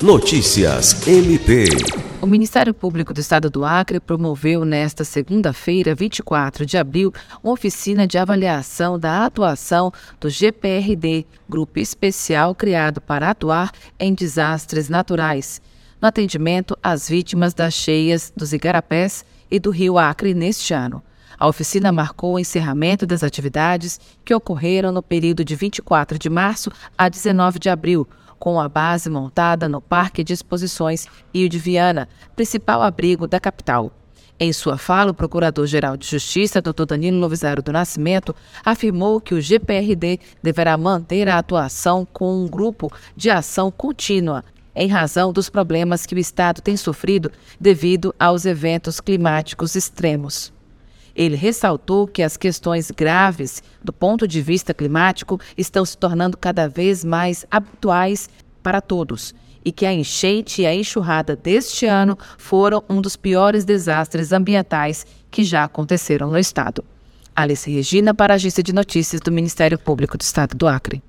Notícias MP. O Ministério Público do Estado do Acre promoveu nesta segunda-feira, 24 de abril, uma oficina de avaliação da atuação do GPRD, grupo especial criado para atuar em desastres naturais, no atendimento às vítimas das cheias dos Igarapés e do Rio Acre neste ano. A oficina marcou o encerramento das atividades que ocorreram no período de 24 de março a 19 de abril, com a base montada no Parque de Exposições Rio de Viana, principal abrigo da capital. Em sua fala, o Procurador-Geral de Justiça, Dr. Danilo Lovisaro do Nascimento, afirmou que o GPRD deverá manter a atuação com um grupo de ação contínua, em razão dos problemas que o Estado tem sofrido devido aos eventos climáticos extremos. Ele ressaltou que as questões graves do ponto de vista climático estão se tornando cada vez mais habituais para todos e que a enchente e a enxurrada deste ano foram um dos piores desastres ambientais que já aconteceram no estado. Alice Regina para a Agência de Notícias do Ministério Público do Estado do Acre.